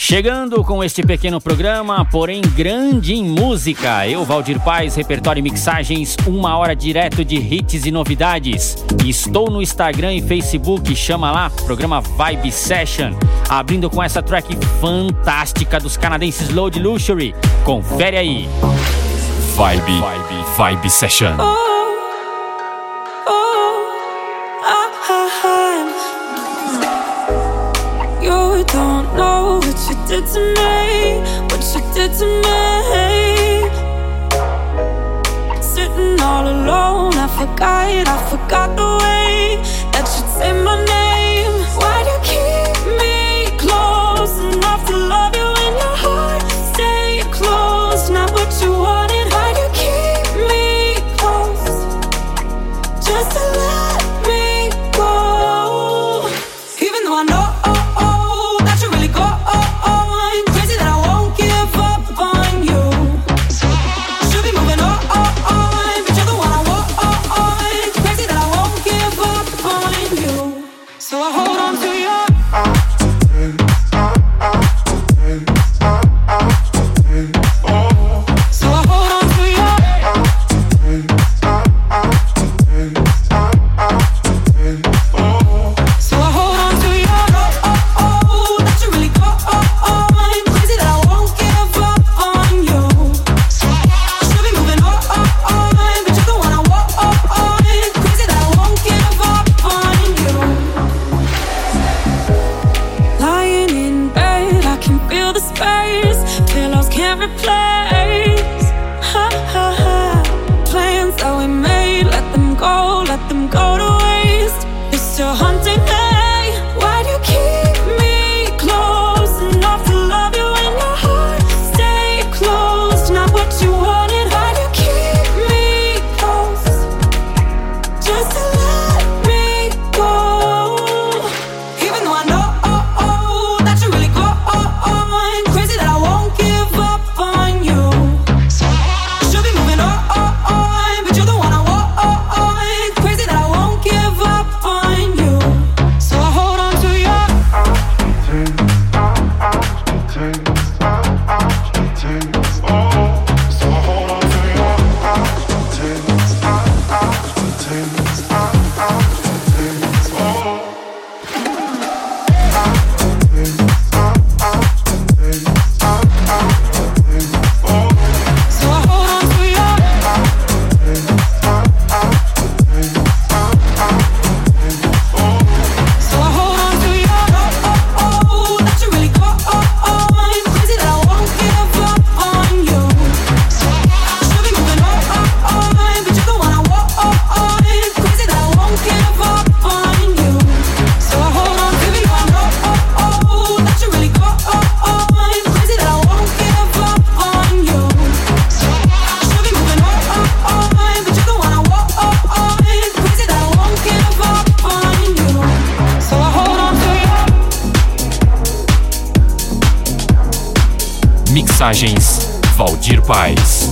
Chegando com este pequeno programa, porém grande em música. Eu, Valdir Paz, repertório e mixagens, uma hora direto de hits e novidades. Estou no Instagram e Facebook, chama lá, programa Vibe Session. Abrindo com essa track fantástica dos canadenses Load Luxury. Confere aí. Vibe, Vibe, Vibe Session. Oh, did to me, what you did to me. Sitting all alone, I forgot, I forgot the way that you say my name. Valdir Paz.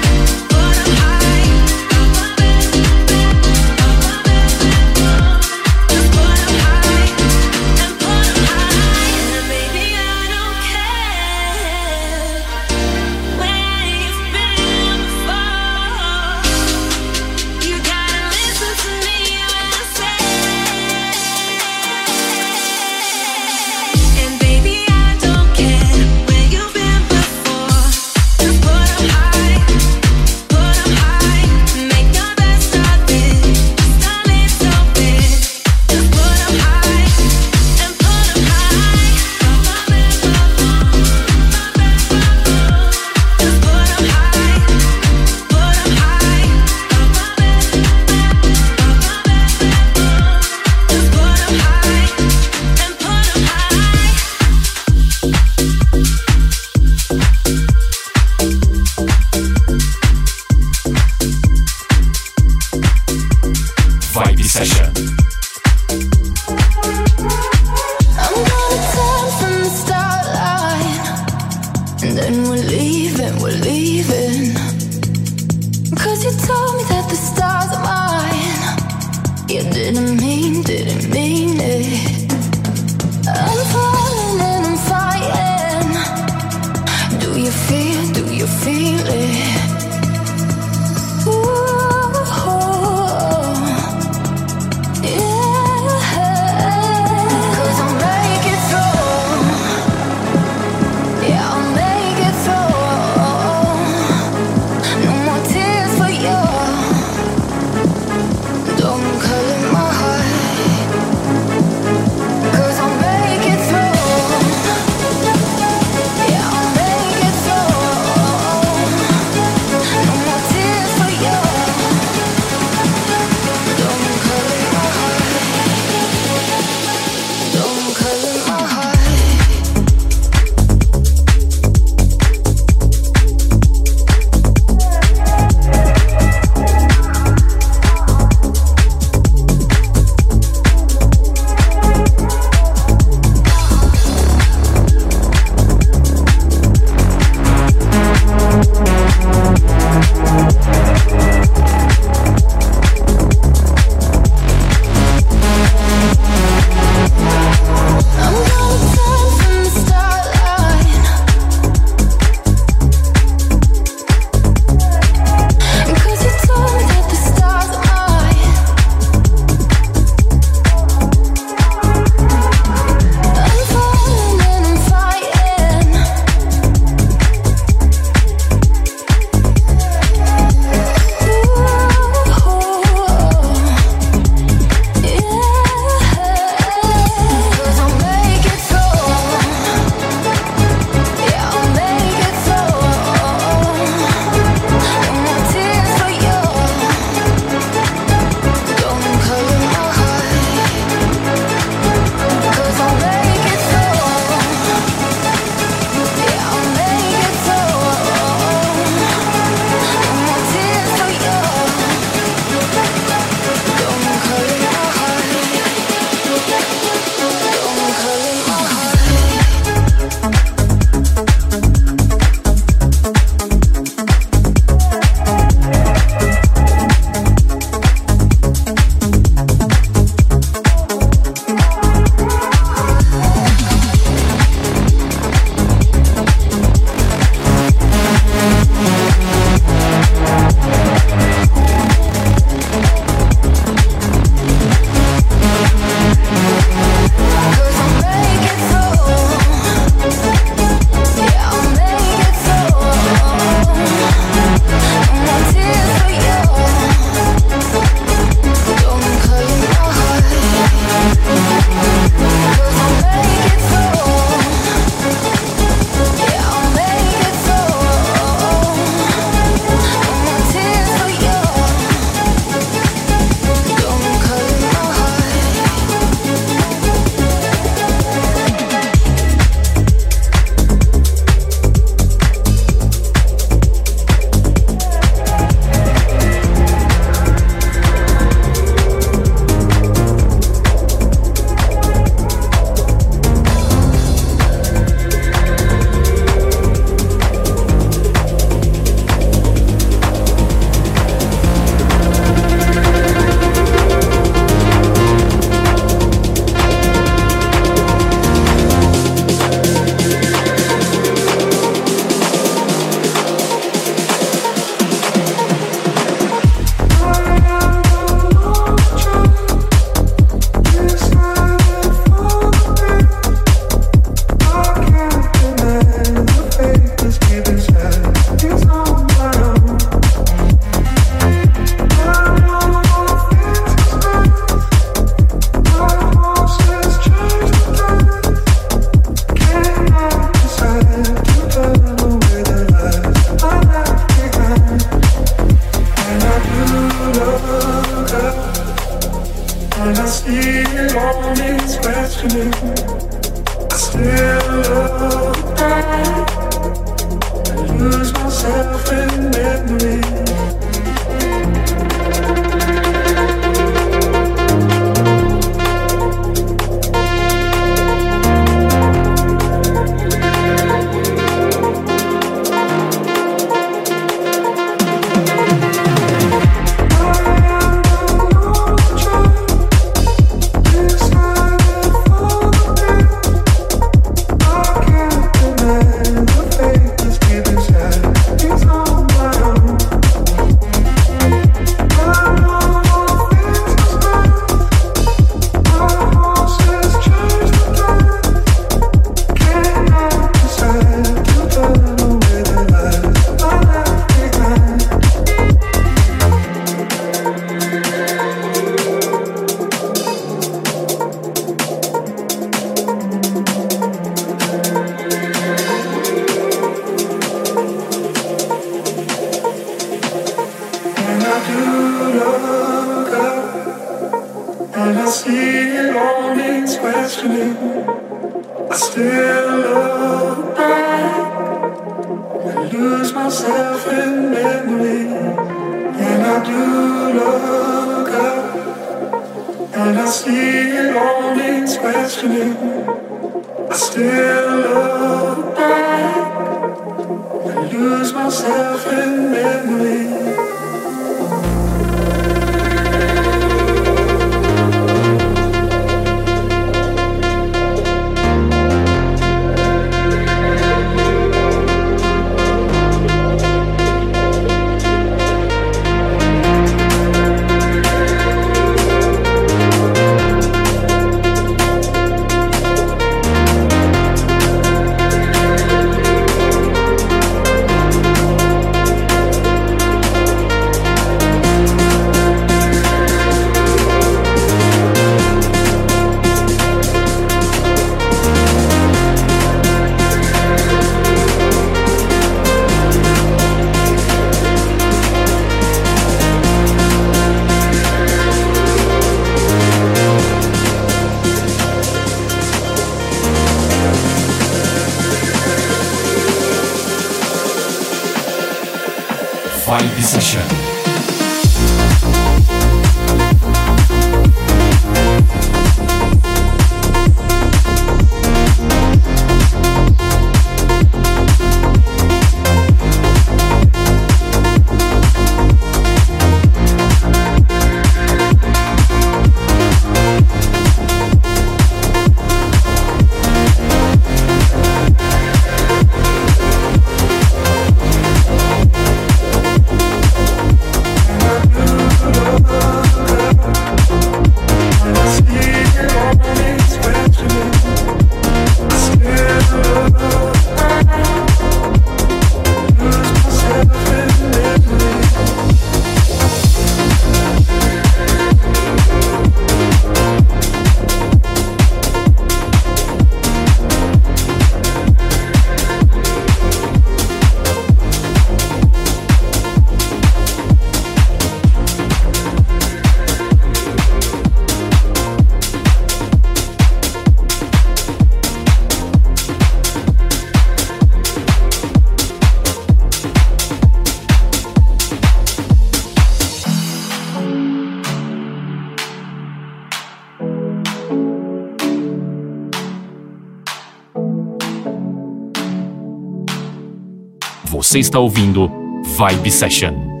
Você está ouvindo Vibe Session.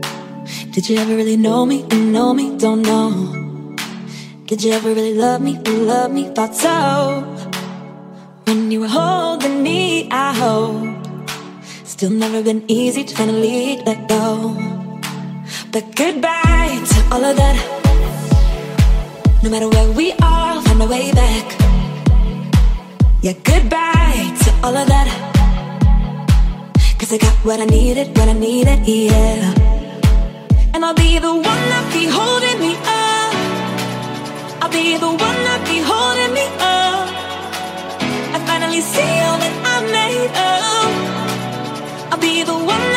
Did you ever really know me? You know me, don't know. Did you ever really love me? You love me, thought so. When you were holding me, I hope. Still never been easy to finally let go. But goodbye to all of that. No matter where we are, find a way back. Yeah, goodbye to all of that. Cause I got what I needed, what I needed, yeah. And I'll be the one that be holding me up. I'll be the one that be holding me up. I finally see all that I'm made of. I'll be the one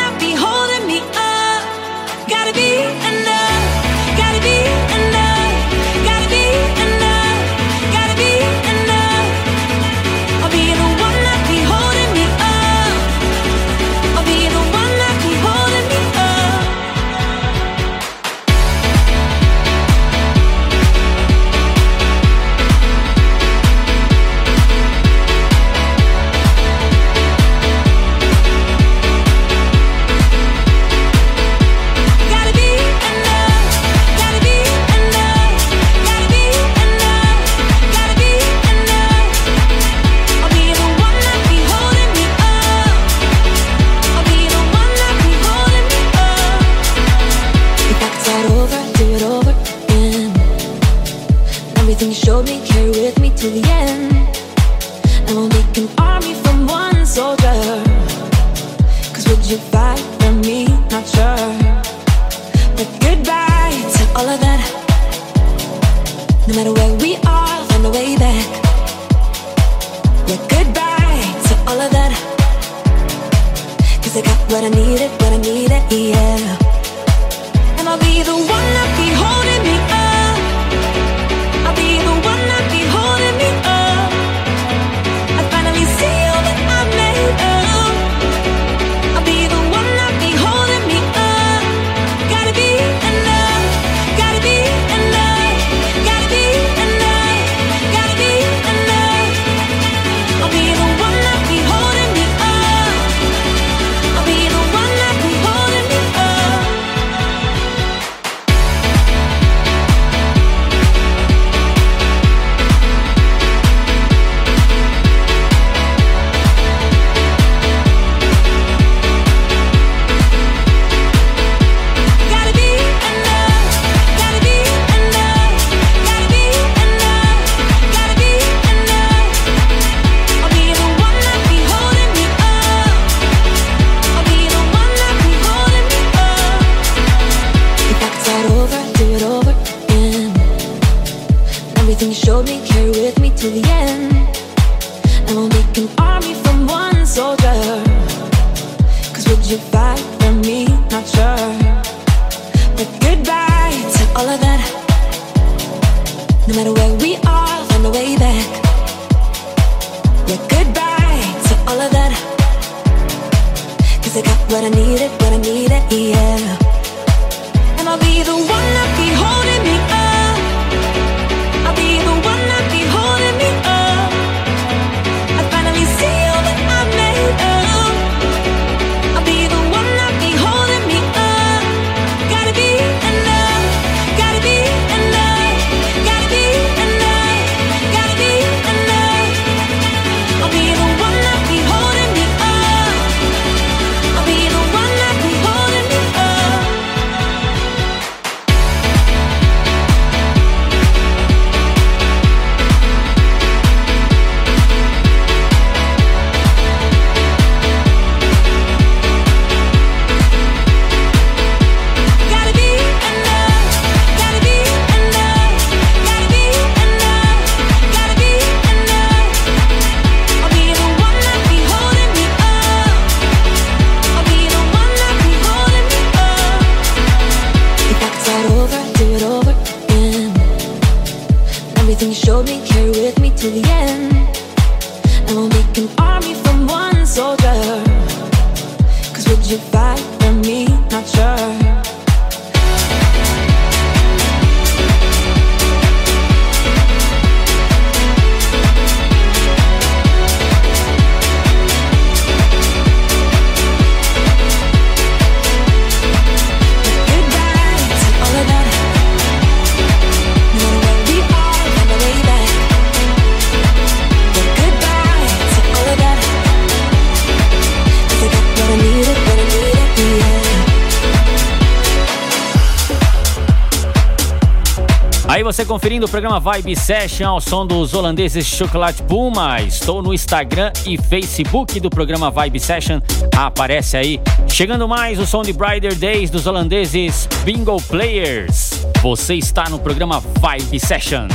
ouvindo o programa Vibe Session ao som dos holandeses Chocolate Puma. Estou no Instagram e Facebook do programa Vibe Session. Aparece aí. Chegando mais o som de Brighter Days dos holandeses Bingo Players. Você está no programa Vibe Session.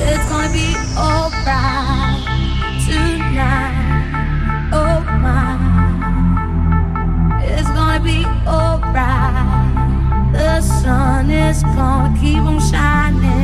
It's sun is gonna keep on shining.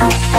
Satisfaction.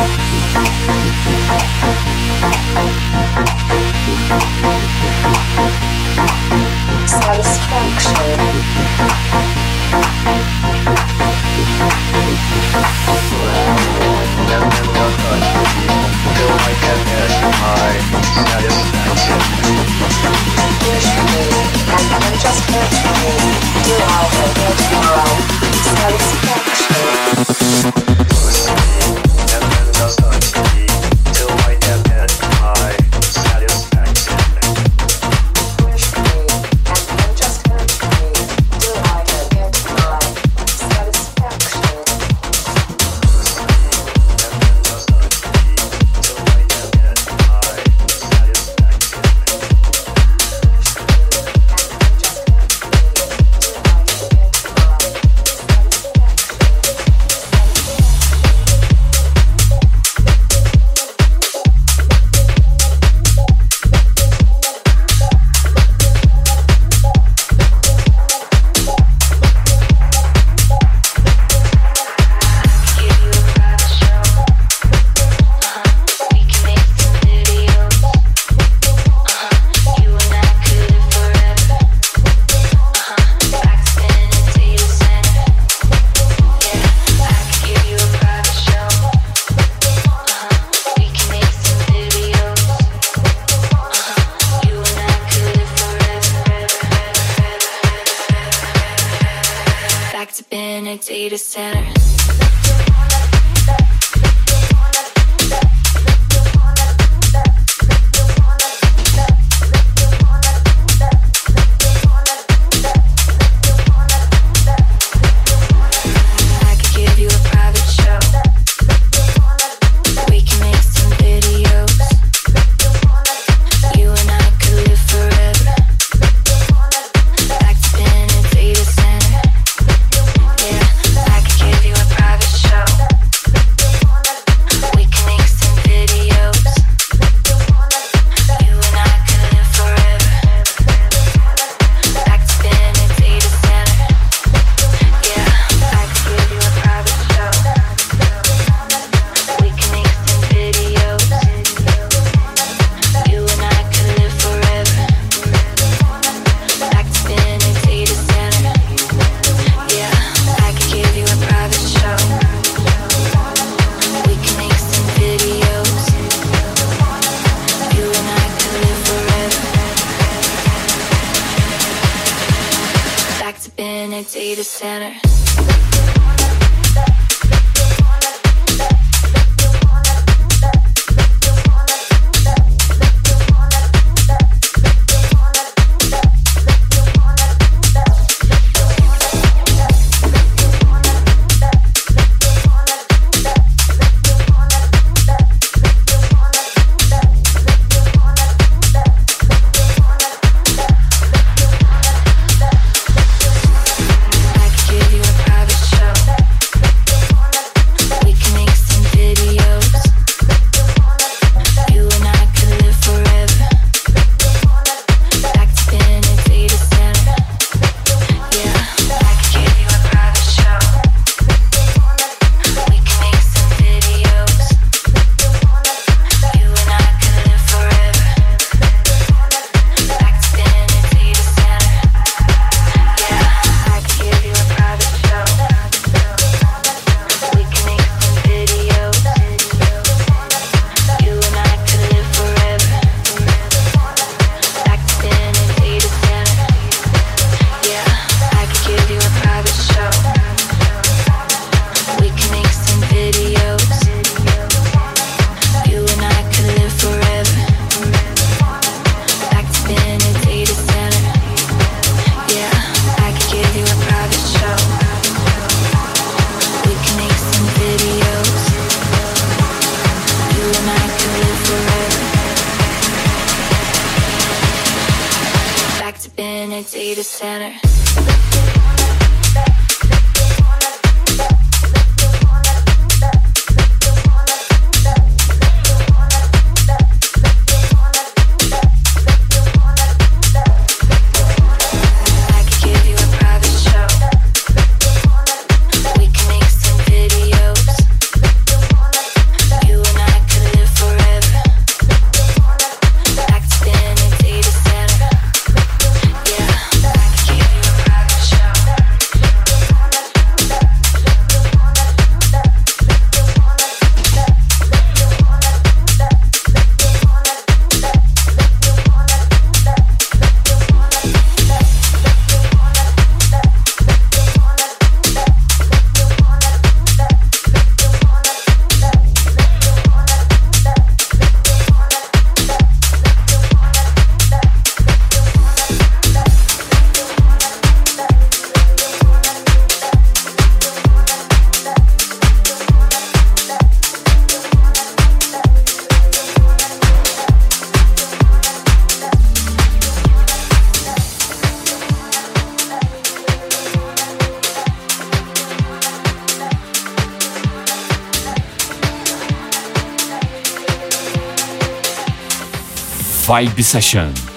Vibe Session.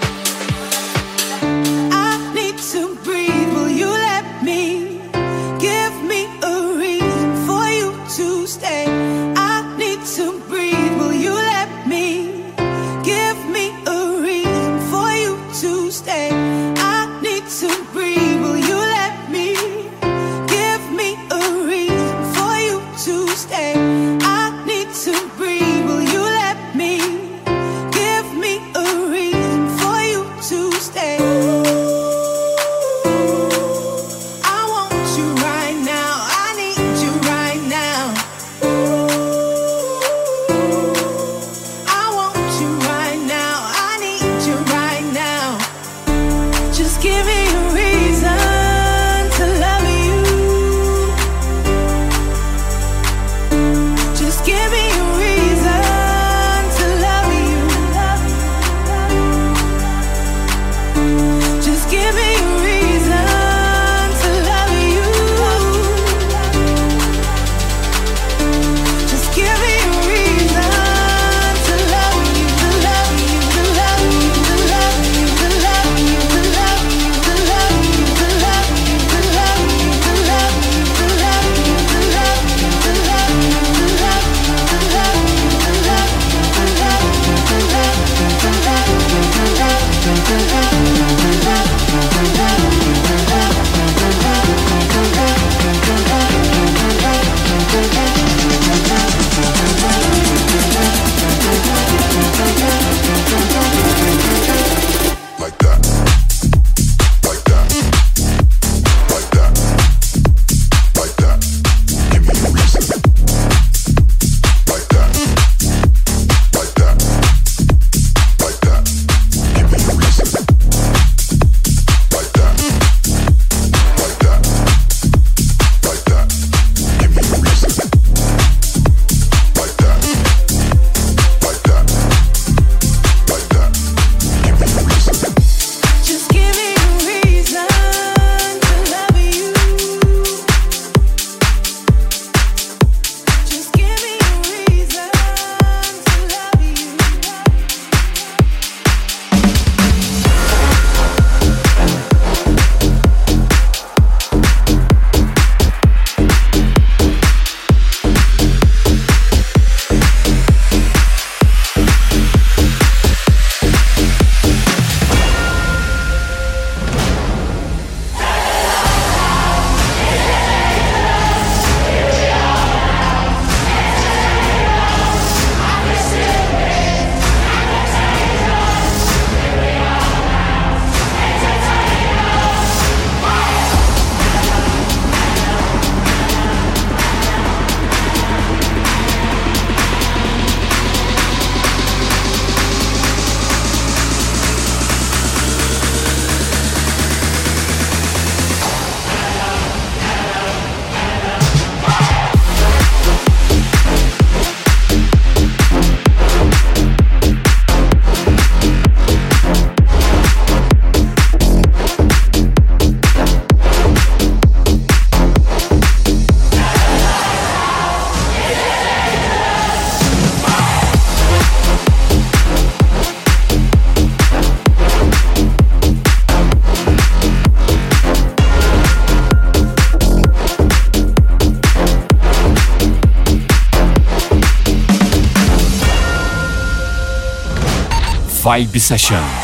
Vibe Session.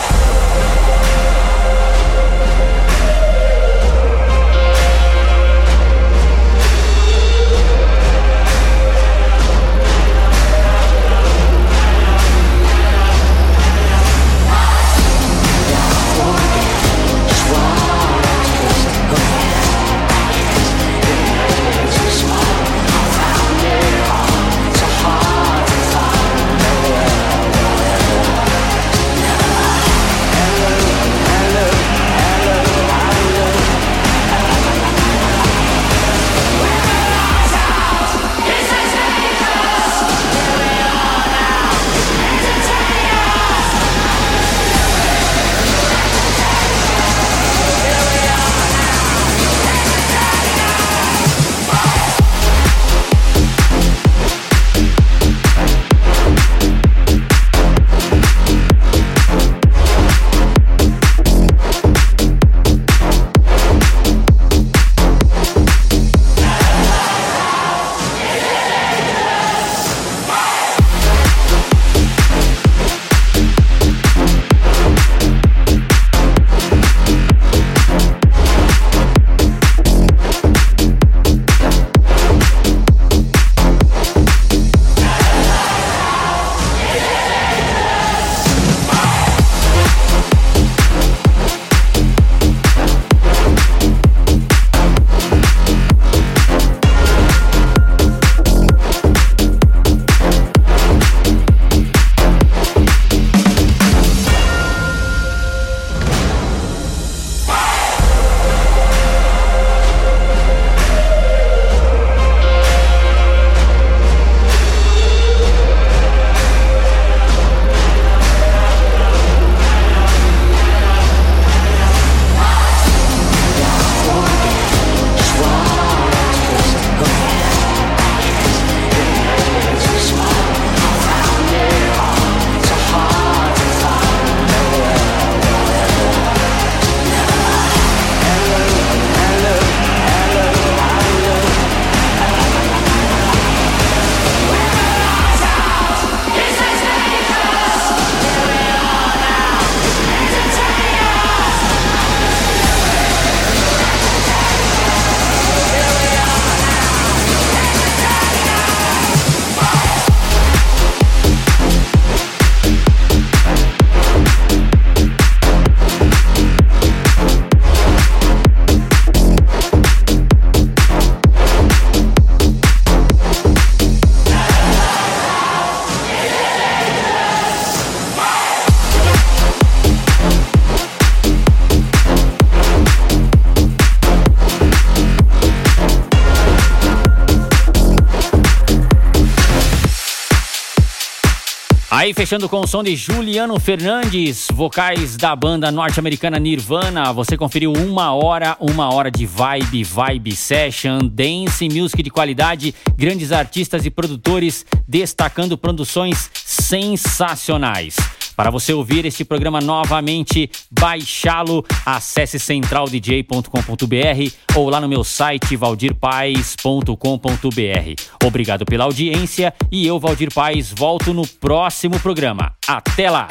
Aí fechando com o som de Juliano Fernandes, vocais da banda norte-americana Nirvana. Você conferiu uma hora, uma hora de vibe, vibe session, dance music de qualidade, grandes artistas e produtores destacando produções sensacionais. Para você ouvir este programa novamente, baixá-lo, acesse centraldj.com.br ou lá no meu site valdirpaes.com.br. Obrigado pela audiência e eu, Valdir Paes, volto no próximo programa. Até lá!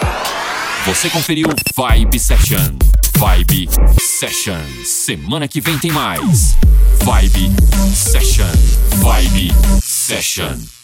Você conferiu Vibe Session. Vibe Session. Semana que vem tem mais. Vibe Session. Vibe Session.